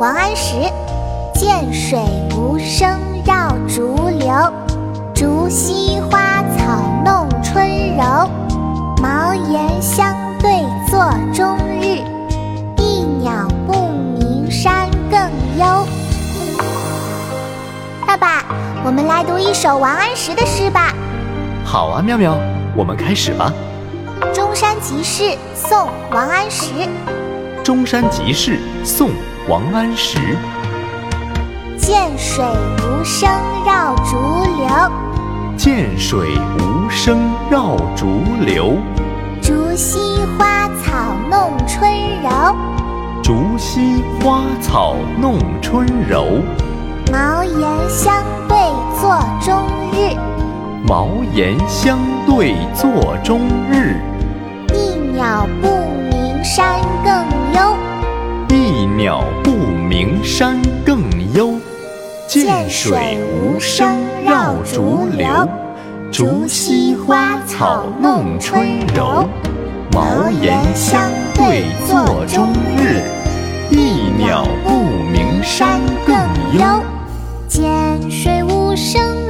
王安石。涧水无声绕竹流，竹溪花草弄春柔。茅檐相对坐中日，一鸟不鸣山更幽。爸爸，我们来读一首王安石的诗吧。好啊，妙妙，我们开始吧。《中山集市》宋·王安石。《中山集市》宋·王安石。涧水无声绕竹流，涧水无声绕竹流。竹溪花草弄春柔，竹溪花草弄春柔。茅檐相对坐中日，茅檐相对坐中日。一鸟不鸣山鸟不鸣山更幽。涧水无声绕竹流，竹溪花草弄春柔。茅檐相对坐中日，一鸟不鸣山更幽。涧水无声